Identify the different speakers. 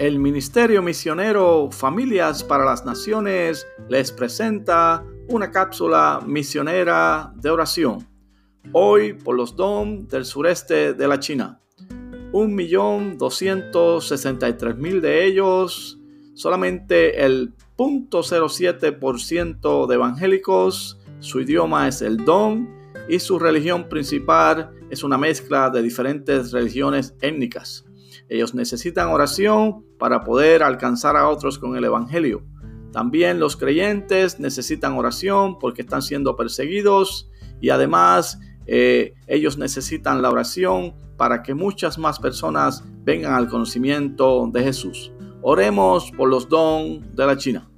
Speaker 1: El Ministerio Misionero Familias para las Naciones les presenta una cápsula misionera de oración. Hoy por los DOM del sureste de la China. 1.263.000 de ellos, solamente el 0.07% de evangélicos, su idioma es el DOM y su religión principal es una mezcla de diferentes religiones étnicas. Ellos necesitan oración para poder alcanzar a otros con el Evangelio. También los creyentes necesitan oración porque están siendo perseguidos y además eh, ellos necesitan la oración para que muchas más personas vengan al conocimiento de Jesús. Oremos por los don de la China.